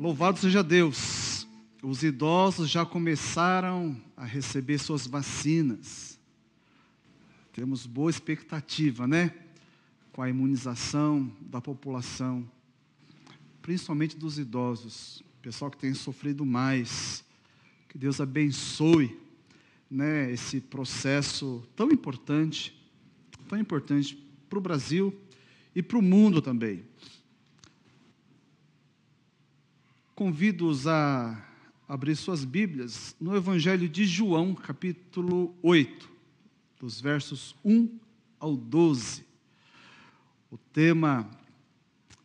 Louvado seja Deus. Os idosos já começaram a receber suas vacinas. Temos boa expectativa, né? Com a imunização da população, principalmente dos idosos, pessoal que tem sofrido mais. Que Deus abençoe, né, esse processo tão importante, tão importante para o Brasil e para o mundo também. Convido-os a abrir suas Bíblias no Evangelho de João, capítulo 8, dos versos 1 ao 12. O tema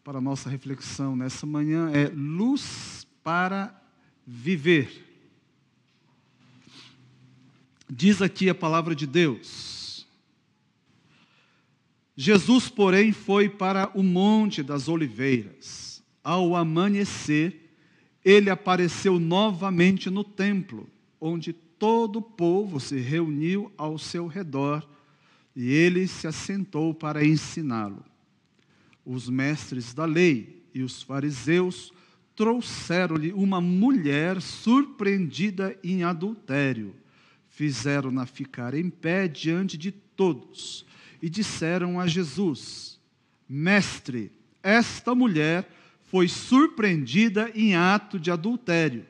para a nossa reflexão nessa manhã é luz para viver. Diz aqui a palavra de Deus. Jesus, porém, foi para o Monte das Oliveiras. Ao amanhecer, ele apareceu novamente no templo, onde todo o povo se reuniu ao seu redor, e ele se assentou para ensiná-lo. Os mestres da lei e os fariseus trouxeram-lhe uma mulher surpreendida em adultério fizeram-na ficar em pé diante de todos e disseram a Jesus: Mestre, esta mulher foi surpreendida em ato de adultério.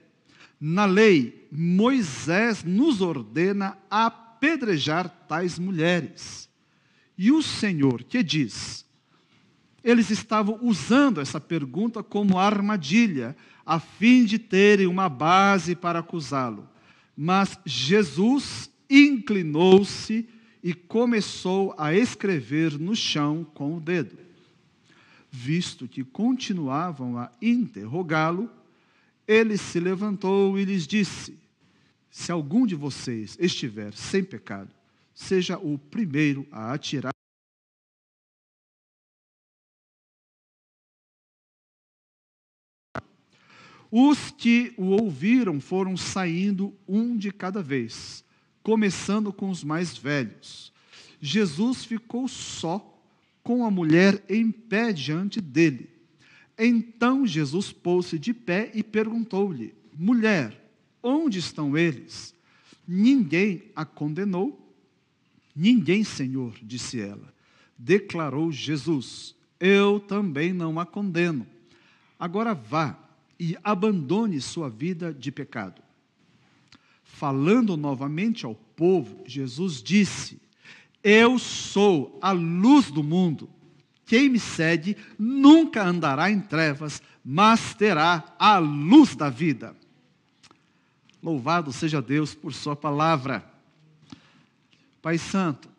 Na lei, Moisés nos ordena apedrejar tais mulheres. E o Senhor que diz? Eles estavam usando essa pergunta como armadilha, a fim de terem uma base para acusá-lo. Mas Jesus inclinou-se e começou a escrever no chão com o dedo. Visto que continuavam a interrogá-lo, ele se levantou e lhes disse: Se algum de vocês estiver sem pecado, seja o primeiro a atirar. Os que o ouviram foram saindo um de cada vez, começando com os mais velhos. Jesus ficou só com a mulher em pé diante dele. Então Jesus pôs-se de pé e perguntou-lhe: Mulher, onde estão eles? Ninguém a condenou? Ninguém, Senhor, disse ela. Declarou Jesus: Eu também não a condeno. Agora vá e abandone sua vida de pecado. Falando novamente ao povo, Jesus disse: Eu sou a luz do mundo. Quem me segue nunca andará em trevas, mas terá a luz da vida. Louvado seja Deus por Sua palavra. Pai Santo,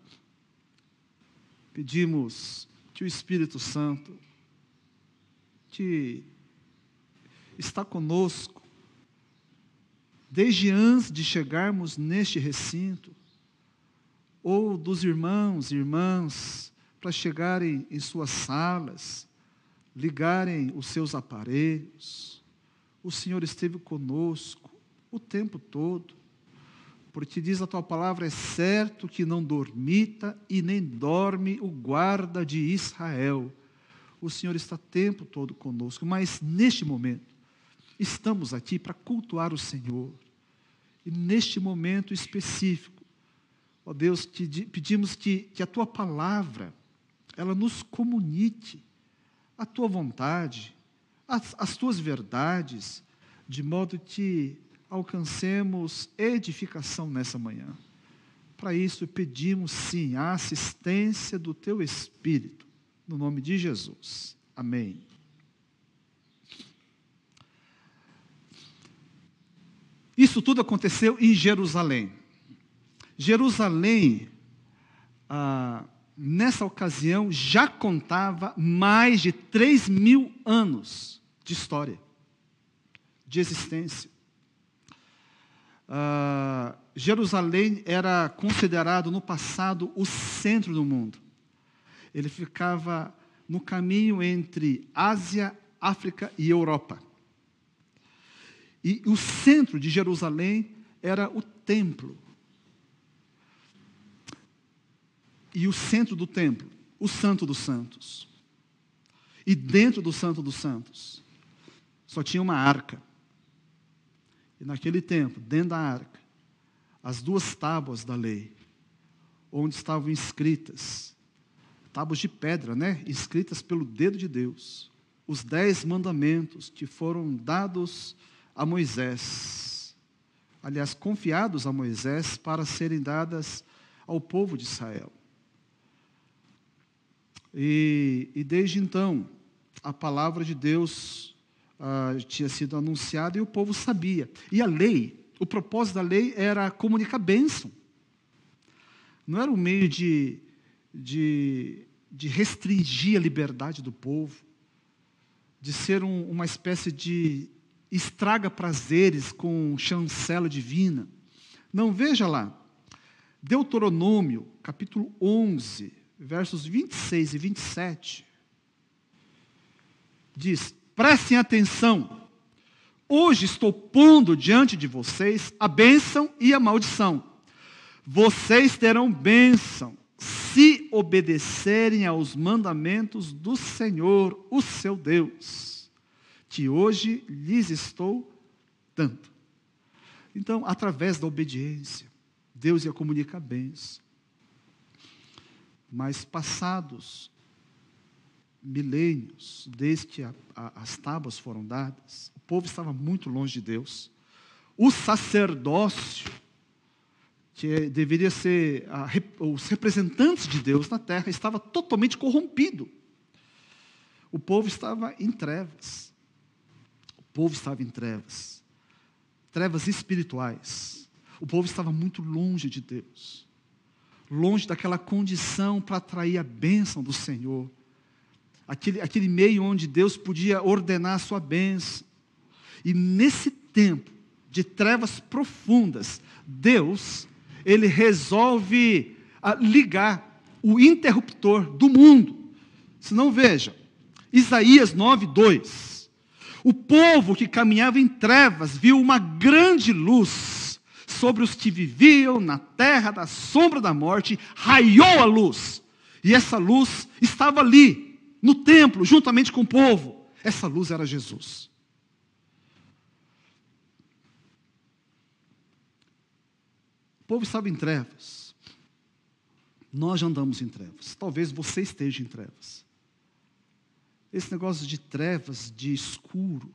pedimos que o Espírito Santo te está conosco, desde antes de chegarmos neste recinto, ou dos irmãos e irmãs, para chegarem em suas salas, ligarem os seus aparelhos. O Senhor esteve conosco o tempo todo, porque diz a tua palavra: é certo que não dormita e nem dorme o guarda de Israel. O Senhor está o tempo todo conosco, mas neste momento, estamos aqui para cultuar o Senhor. E neste momento específico, ó Deus, te pedimos que, que a tua palavra, ela nos comunique a tua vontade, as, as tuas verdades, de modo que alcancemos edificação nessa manhã. Para isso, pedimos sim a assistência do teu Espírito, no nome de Jesus. Amém. Isso tudo aconteceu em Jerusalém. Jerusalém, ah, nessa ocasião, já contava mais de 3 mil anos de história, de existência. Ah, Jerusalém era considerado no passado o centro do mundo. Ele ficava no caminho entre Ásia, África e Europa. E o centro de Jerusalém era o templo. E o centro do templo, o Santo dos Santos. E dentro do Santo dos Santos, só tinha uma arca. E naquele tempo, dentro da arca, as duas tábuas da lei, onde estavam escritas, tábuas de pedra, né? Escritas pelo dedo de Deus, os dez mandamentos que foram dados a Moisés, aliás, confiados a Moisés para serem dadas ao povo de Israel. E, e desde então, a palavra de Deus ah, tinha sido anunciada e o povo sabia. E a lei, o propósito da lei era comunicar bênção. Não era um meio de, de, de restringir a liberdade do povo, de ser um, uma espécie de estraga prazeres com chancela divina. Não, veja lá. Deuteronômio, capítulo 11, versos 26 e 27, diz: Prestem atenção. Hoje estou pondo diante de vocês a bênção e a maldição. Vocês terão bênção se obedecerem aos mandamentos do Senhor, o seu Deus, que hoje lhes estou dando. Então, através da obediência, Deus ia comunicar bênção. Mas passados milênios, desde que a, a, as tábuas foram dadas, o povo estava muito longe de Deus. O sacerdócio, que deveria ser a, os representantes de Deus na terra, estava totalmente corrompido. O povo estava em trevas. O povo estava em trevas. Trevas espirituais. O povo estava muito longe de Deus. Longe daquela condição para atrair a bênção do Senhor aquele, aquele meio onde Deus podia ordenar a sua bênção. E nesse tempo de trevas profundas, Deus, ele resolve ah, ligar o interruptor do mundo. Se não veja, Isaías 9, 2. O povo que caminhava em trevas viu uma grande luz sobre os que viviam na terra da sombra da morte, raiou a luz. E essa luz estava ali, no templo, juntamente com o povo. Essa luz era Jesus. O povo estava em trevas. Nós já andamos em trevas. Talvez você esteja em trevas. Esse negócio de trevas, de escuro,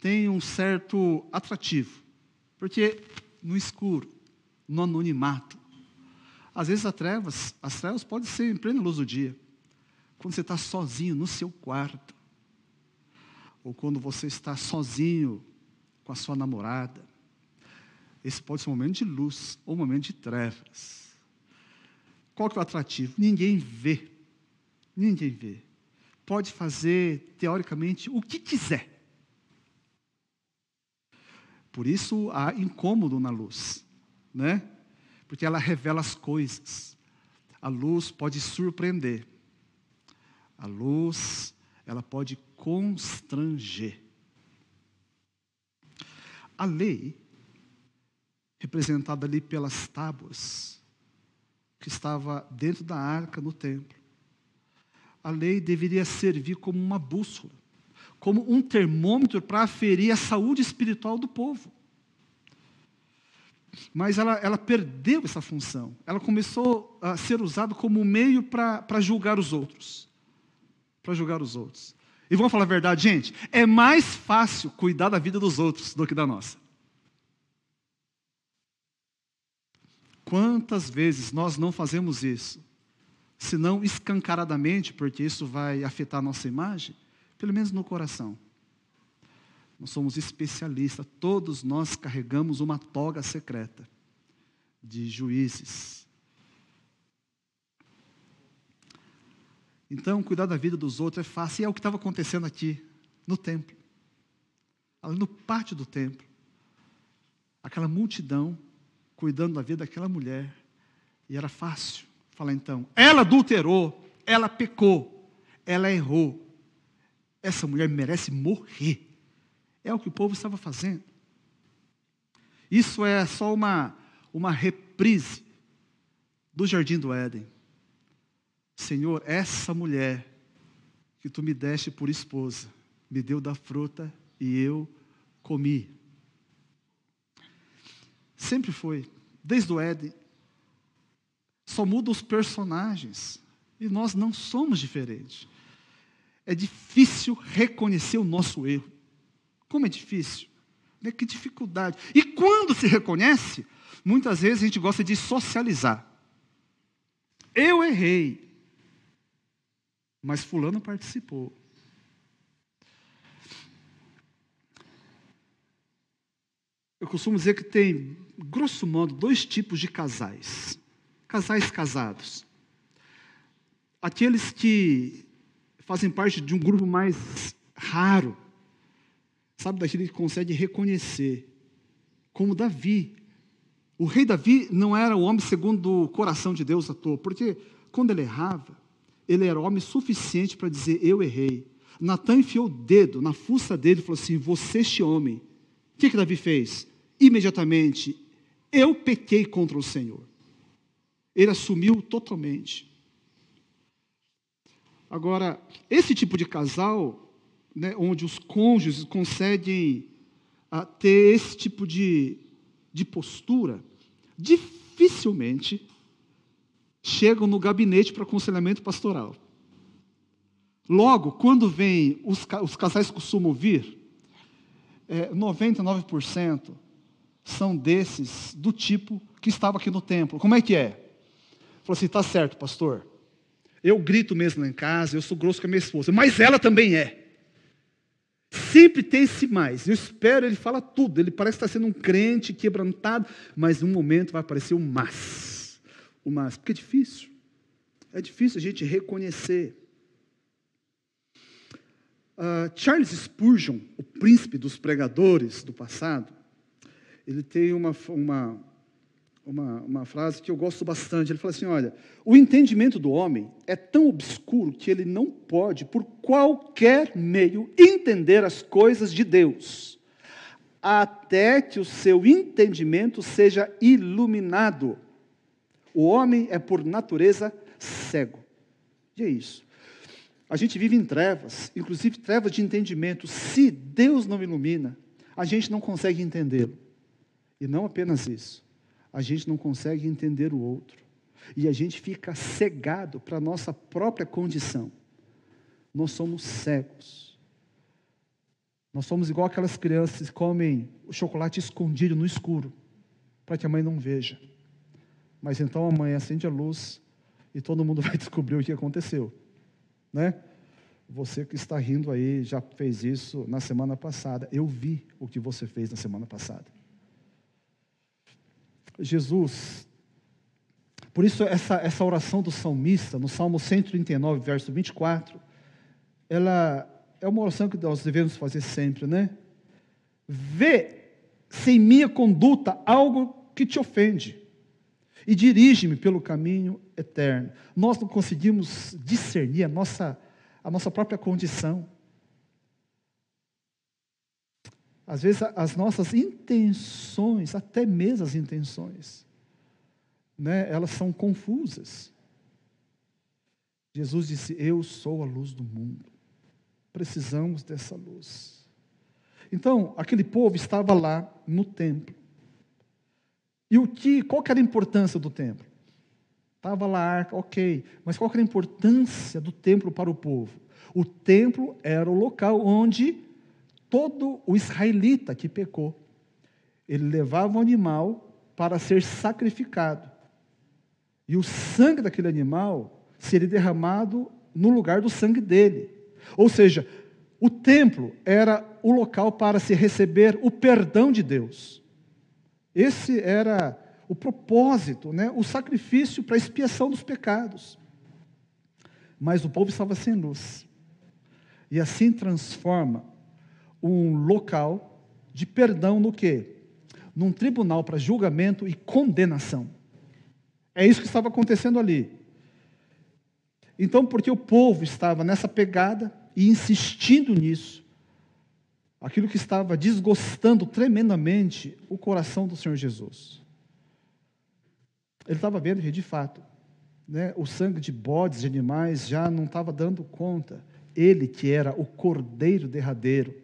tem um certo atrativo. Porque no escuro, no anonimato, às vezes as trevas, as trevas podem ser em plena luz do dia. Quando você está sozinho no seu quarto, ou quando você está sozinho com a sua namorada, esse pode ser um momento de luz ou um momento de trevas. Qual que é o atrativo? Ninguém vê. Ninguém vê. Pode fazer, teoricamente, o que quiser. Por isso há incômodo na luz, né? Porque ela revela as coisas. A luz pode surpreender. A luz, ela pode constranger. A lei, representada ali pelas tábuas, que estava dentro da arca no templo, a lei deveria servir como uma bússola, como um termômetro para aferir a saúde espiritual do povo. Mas ela, ela perdeu essa função. Ela começou a ser usada como meio para julgar os outros para julgar os outros. E vamos falar a verdade, gente? É mais fácil cuidar da vida dos outros do que da nossa. Quantas vezes nós não fazemos isso? Se não escancaradamente, porque isso vai afetar a nossa imagem, pelo menos no coração. Nós somos especialistas, todos nós carregamos uma toga secreta de juízes, Então, cuidar da vida dos outros é fácil. E é o que estava acontecendo aqui, no templo. Ali no pátio do templo. Aquela multidão cuidando da vida daquela mulher. E era fácil falar então: ela adulterou, ela pecou, ela errou. Essa mulher merece morrer. É o que o povo estava fazendo. Isso é só uma, uma reprise do jardim do Éden. Senhor, essa mulher que tu me deste por esposa me deu da fruta e eu comi. Sempre foi, desde o Éden. Só muda os personagens. E nós não somos diferentes. É difícil reconhecer o nosso erro. Como é difícil? Né? Que dificuldade. E quando se reconhece, muitas vezes a gente gosta de socializar. Eu errei, mas Fulano participou. Eu costumo dizer que tem, grosso modo, dois tipos de casais. Casais casados. Aqueles que fazem parte de um grupo mais raro, sabe, daquele que consegue reconhecer, como Davi. O rei Davi não era o homem segundo o coração de Deus à toa, porque quando ele errava, ele era homem suficiente para dizer: Eu errei. Natan enfiou o dedo na fuça dele e falou assim: Você, este homem. O que, que Davi fez? Imediatamente, eu pequei contra o Senhor. Ele assumiu totalmente. Agora, esse tipo de casal, né, onde os cônjuges conseguem ah, ter esse tipo de, de postura, dificilmente chegam no gabinete para aconselhamento pastoral. Logo, quando vem, os, os casais costumam vir, é, 99% são desses do tipo que estava aqui no templo. Como é que é? Falou assim: está certo, pastor. Eu grito mesmo lá em casa, eu sou grosso com a minha esposa, mas ela também é. Sempre tem esse mais. Eu espero, ele fala tudo. Ele parece estar sendo um crente quebrantado, mas em um momento vai aparecer o mas. O mas, porque é difícil. É difícil a gente reconhecer. Uh, Charles Spurgeon, o príncipe dos pregadores do passado, ele tem uma, uma, uma, uma frase que eu gosto bastante. Ele fala assim: olha, o entendimento do homem é tão obscuro que ele não pode, por qualquer meio, entender as coisas de Deus, até que o seu entendimento seja iluminado. O homem é, por natureza, cego. E é isso. A gente vive em trevas, inclusive trevas de entendimento. Se Deus não ilumina, a gente não consegue entendê-lo. E não apenas isso a gente não consegue entender o outro. E a gente fica cegado para a nossa própria condição. Nós somos cegos. Nós somos igual aquelas crianças que comem o chocolate escondido no escuro, para que a mãe não veja. Mas então a mãe acende a luz e todo mundo vai descobrir o que aconteceu. Né? Você que está rindo aí já fez isso na semana passada. Eu vi o que você fez na semana passada. Jesus. Por isso, essa, essa oração do salmista, no Salmo 139, verso 24, ela é uma oração que nós devemos fazer sempre, né? Vê se em minha conduta algo que te ofende e dirige-me pelo caminho eterno. Nós não conseguimos discernir a nossa, a nossa própria condição. Às vezes as nossas intenções, até mesmo as intenções, né, elas são confusas. Jesus disse: Eu sou a luz do mundo. Precisamos dessa luz. Então, aquele povo estava lá no templo. E o que, qual que era a importância do templo? Estava lá a arca, ok. Mas qual que era a importância do templo para o povo? O templo era o local onde todo o israelita que pecou, ele levava um animal para ser sacrificado. E o sangue daquele animal seria derramado no lugar do sangue dele. Ou seja, o templo era o local para se receber o perdão de Deus. Esse era o propósito, né? o sacrifício para a expiação dos pecados. Mas o povo estava sem luz. E assim transforma um local de perdão no quê? Num tribunal para julgamento e condenação. É isso que estava acontecendo ali. Então, porque o povo estava nessa pegada e insistindo nisso, aquilo que estava desgostando tremendamente o coração do Senhor Jesus. Ele estava vendo que, de fato, né, o sangue de bodes, de animais, já não estava dando conta ele que era o cordeiro derradeiro,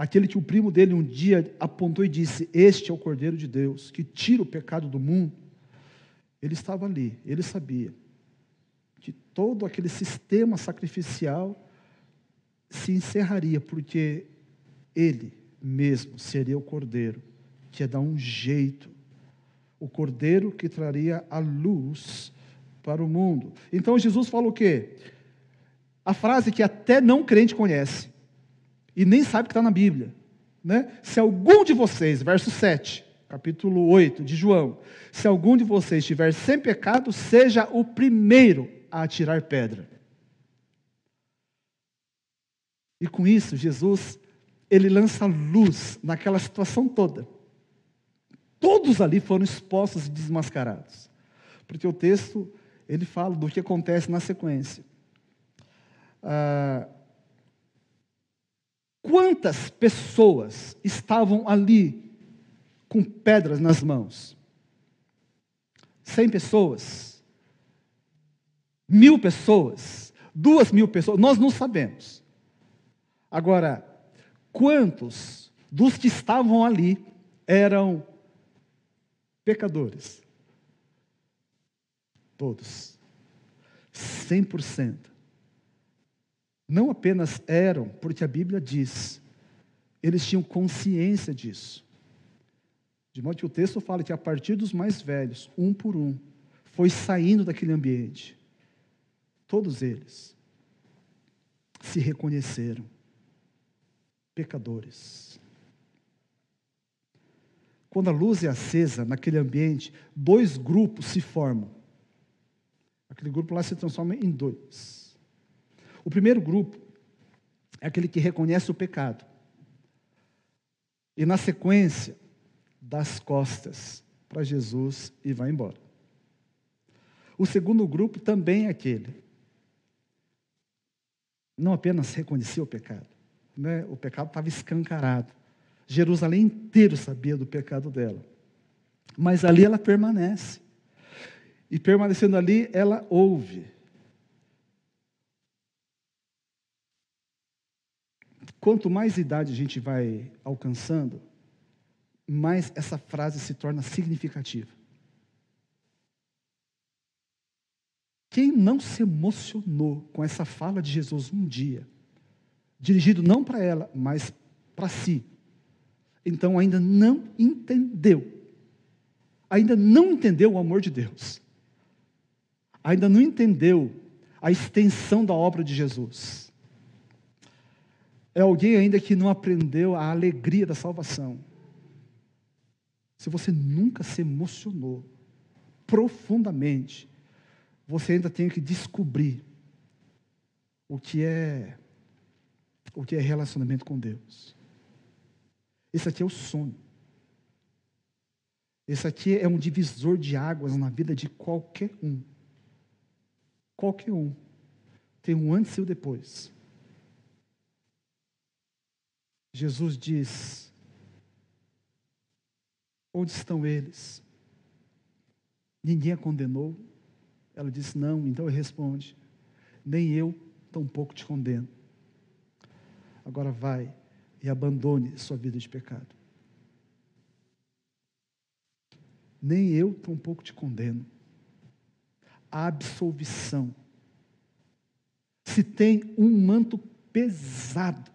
aquele que o primo dele um dia apontou e disse: Este é o cordeiro de Deus, que tira o pecado do mundo. Ele estava ali, ele sabia que todo aquele sistema sacrificial se encerraria, porque ele mesmo seria o cordeiro, que ia dar um jeito, o cordeiro que traria a luz para o mundo. Então Jesus fala o quê? A frase que até não crente conhece, e nem sabe que está na Bíblia. Né? Se algum de vocês, verso 7, capítulo 8 de João, se algum de vocês estiver sem pecado, seja o primeiro a atirar pedra. E com isso, Jesus, ele lança luz naquela situação toda. Todos ali foram expostos e desmascarados. Porque o texto, ele fala do que acontece na sequência. Ah, quantas pessoas estavam ali com pedras nas mãos? Cem pessoas? Mil pessoas? Duas mil pessoas? Nós não sabemos. Agora, quantos dos que estavam ali eram pecadores? Todos. 100%. Não apenas eram, porque a Bíblia diz, eles tinham consciência disso. De modo que o texto fala que a partir dos mais velhos, um por um, foi saindo daquele ambiente. Todos eles se reconheceram pecadores. Quando a luz é acesa naquele ambiente, dois grupos se formam. Aquele grupo lá se transforma em dois. O primeiro grupo é aquele que reconhece o pecado. E na sequência, dá as costas para Jesus e vai embora. O segundo grupo também é aquele. Não apenas reconhecia o pecado, né, o pecado estava escancarado. Jerusalém inteiro sabia do pecado dela. Mas ali ela permanece. E permanecendo ali, ela ouve. Quanto mais idade a gente vai alcançando, mais essa frase se torna significativa. Quem não se emocionou com essa fala de Jesus um dia, dirigido não para ela, mas para si. Então ainda não entendeu. Ainda não entendeu o amor de Deus. Ainda não entendeu a extensão da obra de Jesus. É alguém ainda que não aprendeu a alegria da salvação. Se você nunca se emocionou profundamente, você ainda tem que descobrir o que é o que é relacionamento com Deus. Esse aqui é o sonho. Esse aqui é um divisor de águas na vida de qualquer um. Qualquer um. Tem um antes e o um depois. Jesus diz: Onde estão eles? Ninguém a condenou? Ela disse: Não. Então ele responde: Nem eu tampouco te condeno. Agora vai e abandone sua vida de pecado. Nem eu tampouco te condeno. A absolvição. Se tem um manto pesado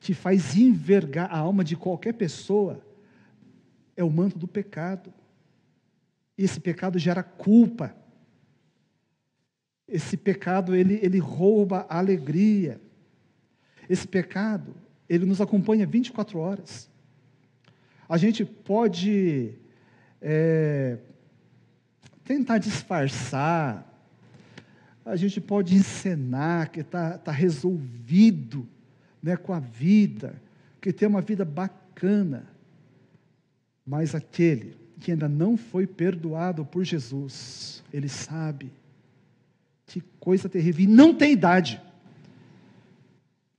que faz envergar a alma de qualquer pessoa, é o manto do pecado. E esse pecado gera culpa. Esse pecado ele, ele rouba a alegria. Esse pecado, ele nos acompanha 24 horas. A gente pode é, tentar disfarçar, a gente pode encenar que está tá resolvido né, com a vida, que tem uma vida bacana, mas aquele que ainda não foi perdoado por Jesus, ele sabe que coisa terrível, e não tem idade.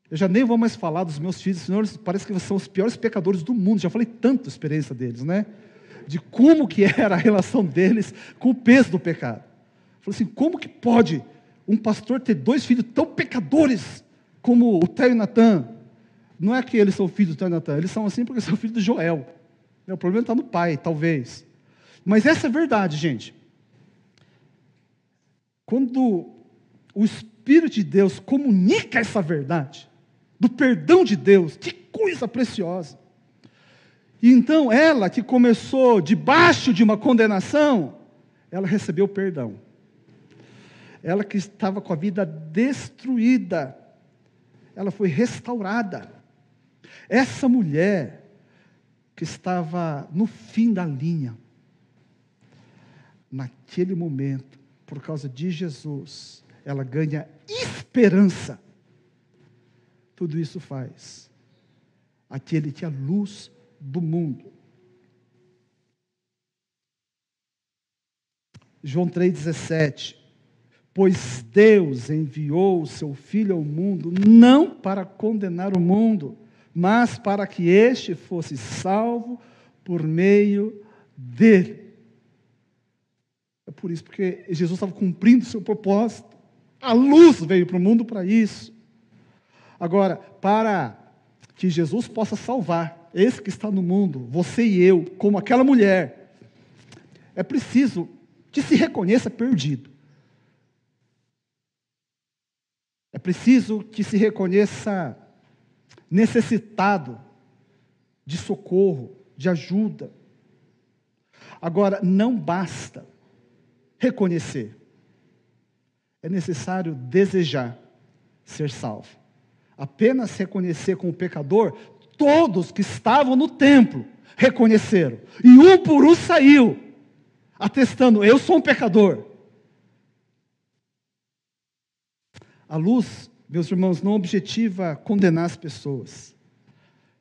Eu já nem vou mais falar dos meus filhos, senhor, parece que são os piores pecadores do mundo. Já falei tanto a experiência deles, né? De como que era a relação deles com o peso do pecado. Falei assim, como que pode um pastor ter dois filhos tão pecadores? Como o Theo e Natan. Não é que eles são filhos do Theo e Natan, eles são assim porque são filhos de Joel. O problema está no pai, talvez. Mas essa é a verdade, gente. Quando o Espírito de Deus comunica essa verdade, do perdão de Deus, que coisa preciosa. E então ela que começou debaixo de uma condenação, ela recebeu perdão. Ela que estava com a vida destruída, ela foi restaurada. Essa mulher que estava no fim da linha, naquele momento, por causa de Jesus, ela ganha esperança. Tudo isso faz aquele que é a luz do mundo. João 3,17. Pois Deus enviou o seu Filho ao mundo, não para condenar o mundo, mas para que este fosse salvo por meio dele. É por isso, porque Jesus estava cumprindo o seu propósito. A luz veio para o mundo para isso. Agora, para que Jesus possa salvar esse que está no mundo, você e eu, como aquela mulher, é preciso que se reconheça perdido. É preciso que se reconheça necessitado de socorro, de ajuda. Agora, não basta reconhecer, é necessário desejar ser salvo. Apenas reconhecer como pecador todos que estavam no templo reconheceram. E um por um saiu, atestando: Eu sou um pecador. A luz, meus irmãos, não objetiva condenar as pessoas,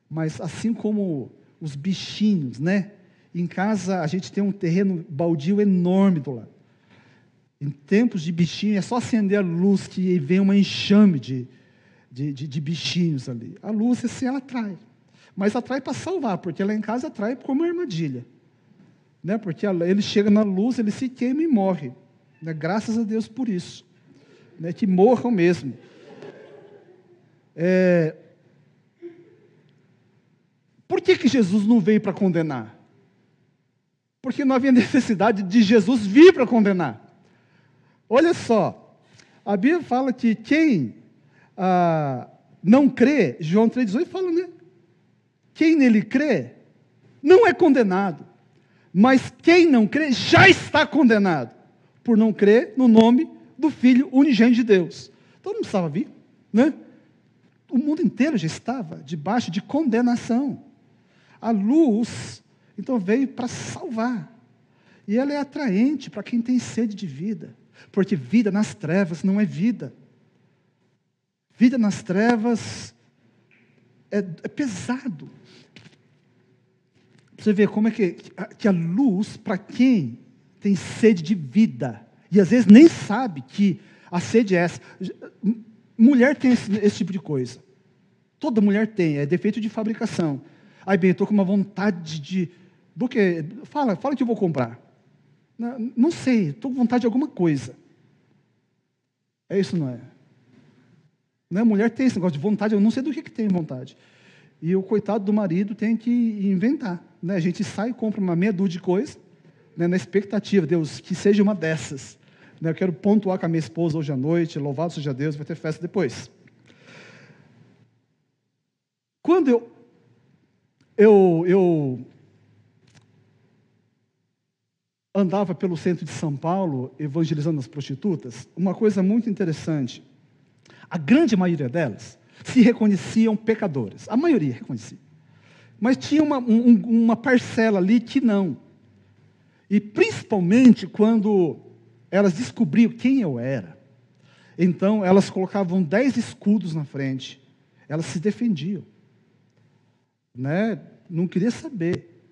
mas assim como os bichinhos, né? Em casa a gente tem um terreno baldio enorme do lado. Em tempos de bichinho é só acender a luz que vem uma enxame de, de, de, de bichinhos ali. A luz, assim, ela atrai mas atrai para salvar, porque lá em casa atrai como uma armadilha. Né? Porque ele chega na luz, ele se queima e morre. Né? Graças a Deus por isso. Né? Que morram mesmo. É... Por que, que Jesus não veio para condenar? Porque não havia necessidade de Jesus vir para condenar. Olha só, a Bíblia fala que quem ah, não crê, João 3,18 fala, né? Quem nele crê não é condenado, mas quem não crê já está condenado, por não crer no nome do Filho unigênito de Deus. Todo mundo estava vir, né? O mundo inteiro já estava debaixo de condenação. A luz, então, veio para salvar. E ela é atraente para quem tem sede de vida, porque vida nas trevas não é vida. Vida nas trevas é, é pesado. Você vê como é que, que a luz, para quem tem sede de vida, e às vezes nem sabe que a sede é essa. Mulher tem esse, esse tipo de coisa. Toda mulher tem, é defeito de fabricação. Aí, bem, estou com uma vontade de. Do que? Fala, fala que eu vou comprar. Não, não sei, estou com vontade de alguma coisa. É isso, não é? Não é? Mulher tem esse negócio de vontade, eu não sei do que, que tem vontade. E o coitado do marido tem que inventar. Né? A gente sai e compra uma meia dúzia de coisa, né? na expectativa, Deus, que seja uma dessas. Né? Eu quero pontuar com a minha esposa hoje à noite, louvado seja Deus, vai ter festa depois. Quando eu, eu, eu andava pelo centro de São Paulo, evangelizando as prostitutas, uma coisa muito interessante. A grande maioria delas se reconheciam pecadores. A maioria reconhecia. Mas tinha uma, um, uma parcela ali que não. E principalmente quando elas descobriam quem eu era. Então elas colocavam dez escudos na frente. Elas se defendiam. Né? Não queria saber.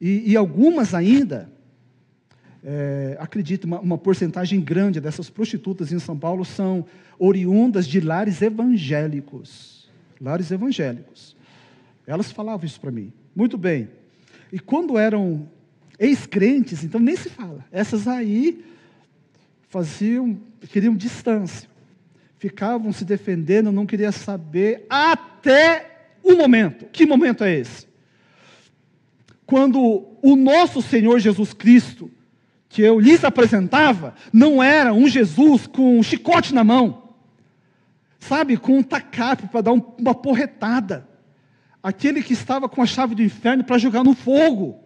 E, e algumas ainda, é, acredito, uma, uma porcentagem grande dessas prostitutas em São Paulo são oriundas de lares evangélicos. Lares evangélicos. Elas falavam isso para mim. Muito bem. E quando eram ex-crentes, então nem se fala. Essas aí faziam, queriam distância. ficavam se defendendo, não queria saber, até o momento. Que momento é esse? Quando o nosso Senhor Jesus Cristo, que eu lhes apresentava, não era um Jesus com um chicote na mão, sabe, com um tacape para dar uma porretada. Aquele que estava com a chave do inferno para jogar no fogo.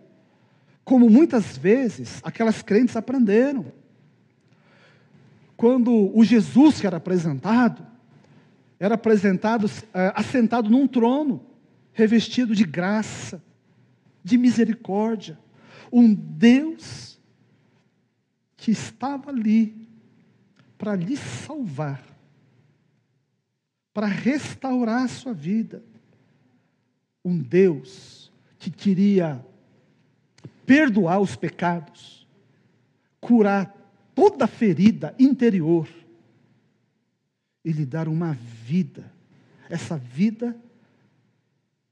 Como muitas vezes aquelas crentes aprenderam quando o Jesus que era apresentado, era apresentado é, assentado num trono, revestido de graça, de misericórdia, um Deus que estava ali para lhe salvar, para restaurar a sua vida. Um Deus que queria perdoar os pecados, curar toda ferida interior e lhe dar uma vida, essa vida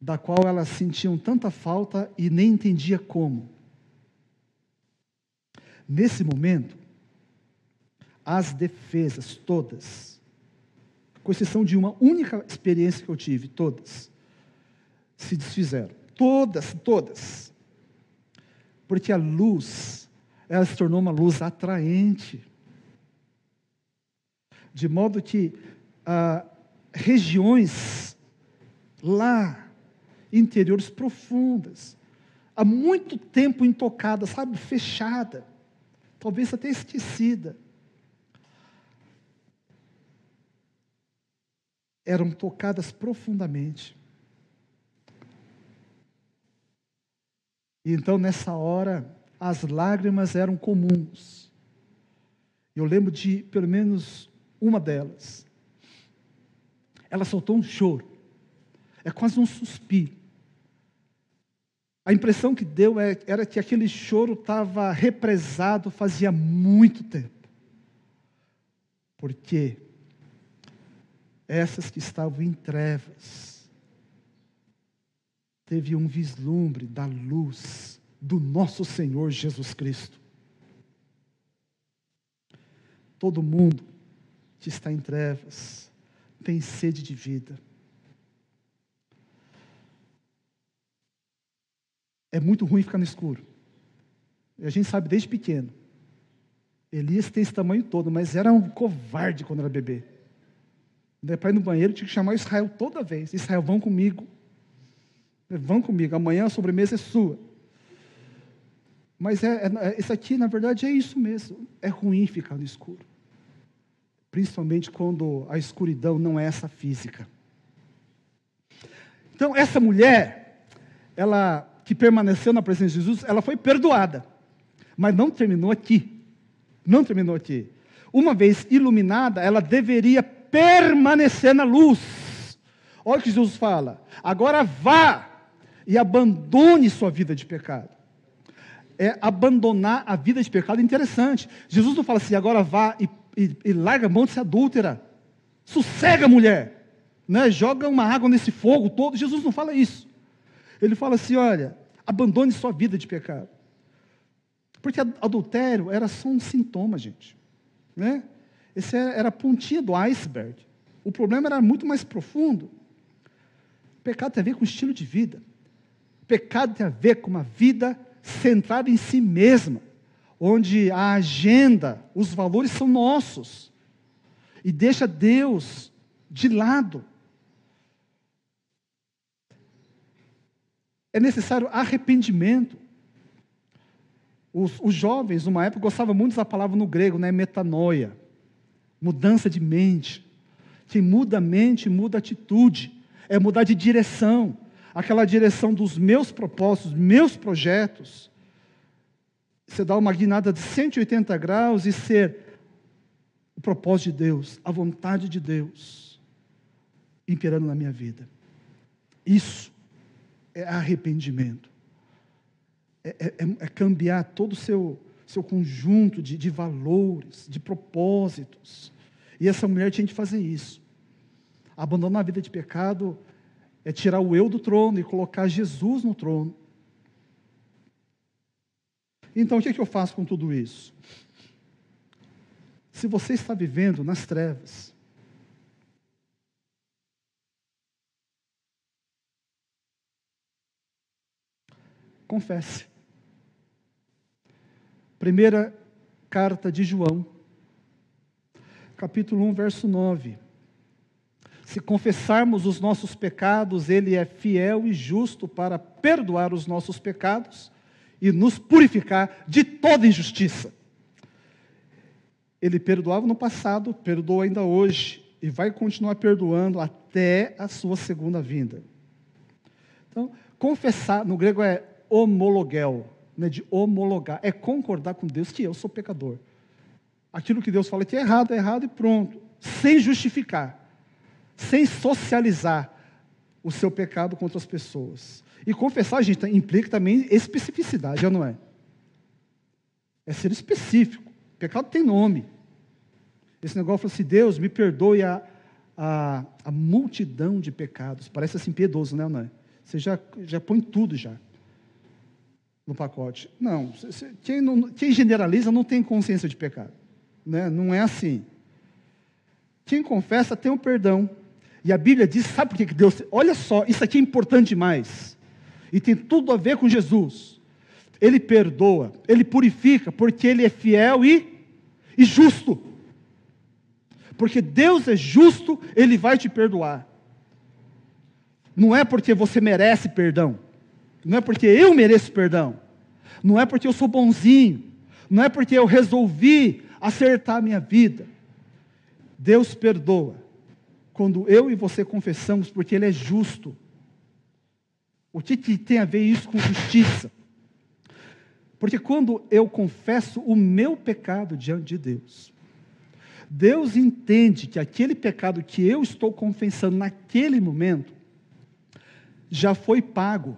da qual elas sentiam tanta falta e nem entendia como. Nesse momento, as defesas todas, com exceção de uma única experiência que eu tive, todas, se desfizeram. Todas, todas. Porque a luz ela se tornou uma luz atraente. De modo que ah, regiões lá, interiores profundas, há muito tempo intocada, sabe, fechada, talvez até esquecida, eram tocadas profundamente. E então, nessa hora, as lágrimas eram comuns. Eu lembro de pelo menos uma delas. Ela soltou um choro. É quase um suspiro. A impressão que deu é, era que aquele choro estava represado fazia muito tempo. Porque essas que estavam em trevas teve um vislumbre da luz do nosso Senhor Jesus Cristo. Todo mundo que está em trevas tem sede de vida. É muito ruim ficar no escuro. A gente sabe desde pequeno. Elias tem esse tamanho todo, mas era um covarde quando era bebê. Para ir no banheiro, tinha que chamar Israel toda vez. Israel, vão comigo. Vão comigo, amanhã a sobremesa é sua. Mas é, é, isso aqui, na verdade, é isso mesmo. É ruim ficar no escuro. Principalmente quando a escuridão não é essa física. Então, essa mulher, ela que permaneceu na presença de Jesus, ela foi perdoada. Mas não terminou aqui. Não terminou aqui. Uma vez iluminada, ela deveria permanecer na luz. Olha o que Jesus fala. Agora vá e abandone sua vida de pecado é abandonar a vida de pecado interessante. Jesus não fala assim, agora vá e, e, e larga a mão de ser adúltera. Sossega, mulher. Né? Joga uma água nesse fogo todo. Jesus não fala isso. Ele fala assim: olha, abandone sua vida de pecado. Porque adultério era só um sintoma, gente. Né? Esse era, era a pontinha do iceberg. O problema era muito mais profundo. O pecado tem a ver com estilo de vida. O pecado tem a ver com uma vida centrada em si mesma, onde a agenda, os valores são nossos, e deixa Deus de lado. É necessário arrependimento. Os, os jovens, numa época, gostavam muito dessa palavra no grego, né? metanoia, mudança de mente. Quem muda a mente, muda a atitude, é mudar de direção aquela direção dos meus propósitos, meus projetos. Você dá uma guinada de 180 graus e ser o propósito de Deus, a vontade de Deus imperando na minha vida. Isso é arrependimento. É, é, é, é cambiar todo o seu, seu conjunto de, de valores, de propósitos. E essa mulher tinha que fazer isso. Abandonar a vida de pecado é tirar o eu do trono e colocar Jesus no trono. Então, o que, é que eu faço com tudo isso? Se você está vivendo nas trevas, confesse. Primeira carta de João, capítulo 1, verso 9. Se confessarmos os nossos pecados, Ele é fiel e justo para perdoar os nossos pecados e nos purificar de toda injustiça. Ele perdoava no passado, perdoa ainda hoje e vai continuar perdoando até a sua segunda vinda. Então, confessar, no grego é homologel, né, de homologar, é concordar com Deus que eu sou pecador. Aquilo que Deus fala que é errado, é errado e pronto. Sem justificar, sem socializar o seu pecado contra as pessoas. E confessar, gente, implica também especificidade, não é? É ser específico. O pecado tem nome. Esse negócio fala assim: Deus, me perdoe a, a, a multidão de pecados. Parece assim piedoso, né? Não é? Você já, já põe tudo já no pacote. Não, quem, não, quem generaliza não tem consciência de pecado. Né? Não é assim. Quem confessa tem o perdão. E a Bíblia diz, sabe por que Deus. Olha só, isso aqui é importante demais. E tem tudo a ver com Jesus. Ele perdoa, ele purifica, porque ele é fiel e, e justo. Porque Deus é justo, ele vai te perdoar. Não é porque você merece perdão. Não é porque eu mereço perdão. Não é porque eu sou bonzinho. Não é porque eu resolvi acertar a minha vida. Deus perdoa quando eu e você confessamos, porque Ele é justo. O que, que tem a ver isso com justiça? Porque quando eu confesso o meu pecado diante de Deus, Deus entende que aquele pecado que eu estou confessando naquele momento já foi pago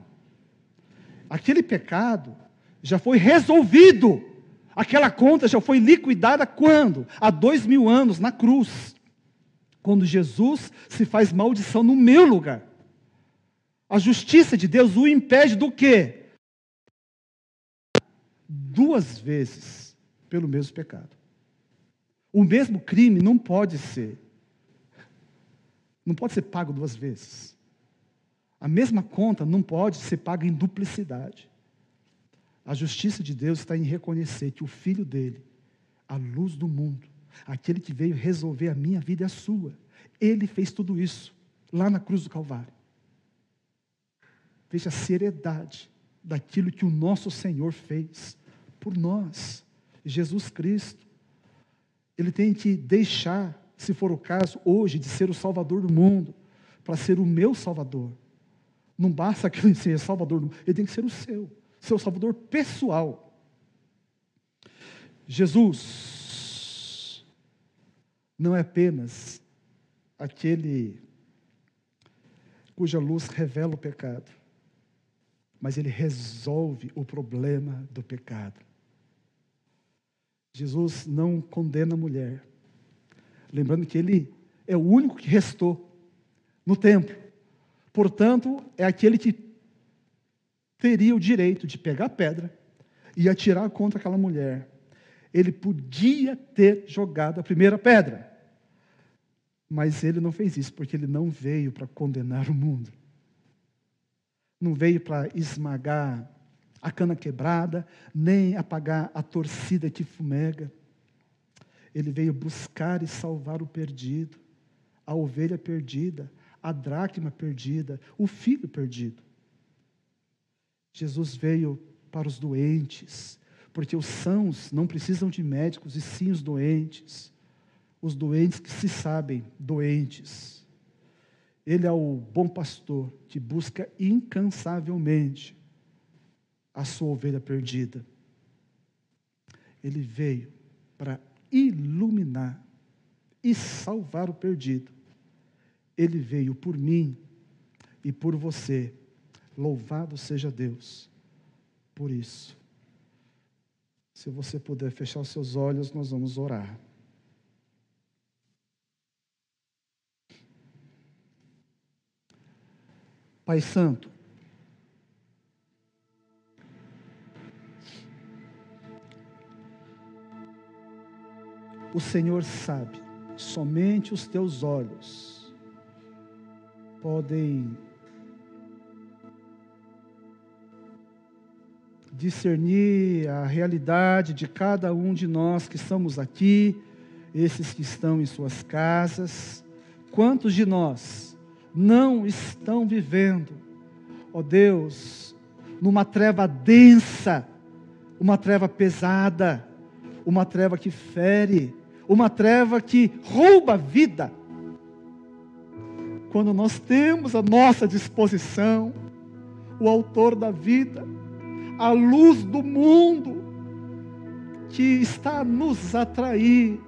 aquele pecado já foi resolvido. Aquela conta já foi liquidada quando? Há dois mil anos, na cruz. Quando Jesus se faz maldição no meu lugar. A justiça de Deus o impede do quê? Duas vezes pelo mesmo pecado. O mesmo crime não pode ser. Não pode ser pago duas vezes. A mesma conta não pode ser paga em duplicidade. A justiça de Deus está em reconhecer que o Filho dele, a luz do mundo, aquele que veio resolver a minha vida e a sua, ele fez tudo isso lá na cruz do Calvário. Veja a seriedade daquilo que o nosso Senhor fez por nós, Jesus Cristo. Ele tem que deixar, se for o caso, hoje, de ser o Salvador do mundo, para ser o meu Salvador. Não basta que ele seja salvador, ele tem que ser o seu, seu salvador pessoal. Jesus não é apenas aquele cuja luz revela o pecado, mas ele resolve o problema do pecado. Jesus não condena a mulher, lembrando que ele é o único que restou no templo. Portanto, é aquele que teria o direito de pegar a pedra e atirar contra aquela mulher. Ele podia ter jogado a primeira pedra. Mas ele não fez isso, porque ele não veio para condenar o mundo. Não veio para esmagar a cana quebrada, nem apagar a torcida que fumega. Ele veio buscar e salvar o perdido, a ovelha perdida, a dracma perdida, o filho perdido. Jesus veio para os doentes, porque os sãos não precisam de médicos, e sim os doentes. Os doentes que se sabem doentes. Ele é o bom pastor que busca incansavelmente a sua ovelha perdida. Ele veio para iluminar e salvar o perdido. Ele veio por mim e por você. Louvado seja Deus por isso. Se você puder fechar os seus olhos, nós vamos orar. Pai Santo, o Senhor sabe, somente os teus olhos podem discernir a realidade de cada um de nós que estamos aqui, esses que estão em suas casas. Quantos de nós não estão vivendo, ó Deus, numa treva densa, uma treva pesada, uma treva que fere, uma treva que rouba a vida. Quando nós temos à nossa disposição o Autor da vida, a luz do mundo, que está a nos atrair.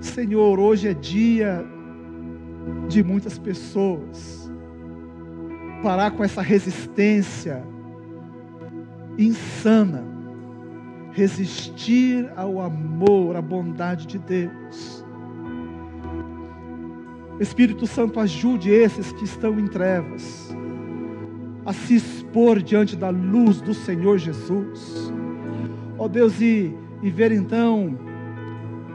Senhor, hoje é dia de muitas pessoas parar com essa resistência insana, resistir ao amor, à bondade de Deus. Espírito Santo, ajude esses que estão em trevas a se expor diante da luz do Senhor Jesus. Ó oh Deus, e, e ver então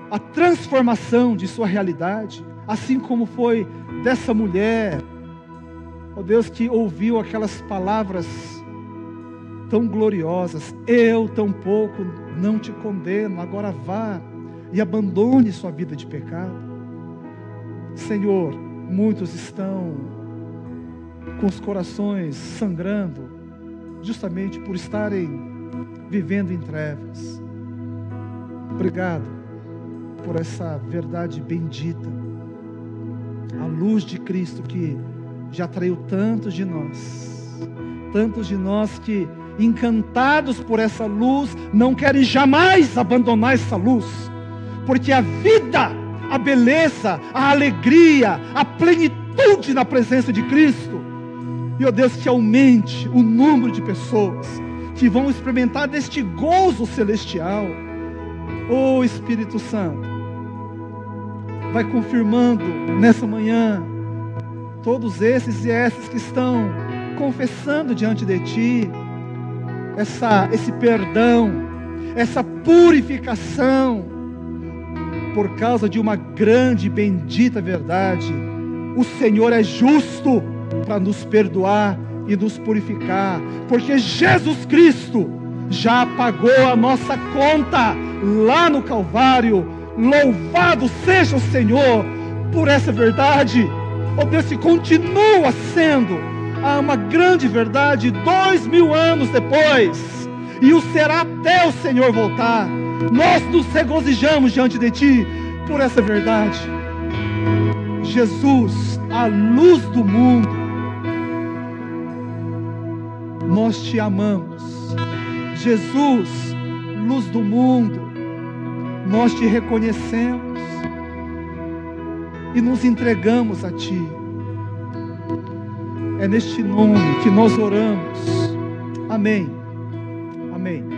a transformação de sua realidade, assim como foi dessa mulher, ó oh Deus, que ouviu aquelas palavras tão gloriosas: Eu tampouco não te condeno, agora vá e abandone sua vida de pecado. Senhor, muitos estão com os corações sangrando, justamente por estarem vivendo em trevas. Obrigado por essa verdade bendita, a luz de Cristo que já atraiu tantos de nós, tantos de nós que, encantados por essa luz, não querem jamais abandonar essa luz, porque a vida, a beleza, a alegria, a plenitude na presença de Cristo e, ó Deus, que aumente o número de pessoas que vão experimentar deste gozo celestial. Ó oh, Espírito Santo, vai confirmando nessa manhã todos esses e essas que estão confessando diante de Ti essa, esse perdão, essa purificação, por causa de uma grande e bendita verdade. O Senhor é justo para nos perdoar e nos purificar, porque Jesus Cristo já pagou a nossa conta lá no Calvário. Louvado seja o Senhor por essa verdade. Oh Deus, que continua sendo uma grande verdade dois mil anos depois, e o será até o Senhor voltar. Nós nos regozijamos diante de Ti por essa verdade. Jesus, a luz do mundo, nós te amamos. Jesus, luz do mundo, nós te reconhecemos e nos entregamos a Ti. É neste nome que nós oramos. Amém. Amém.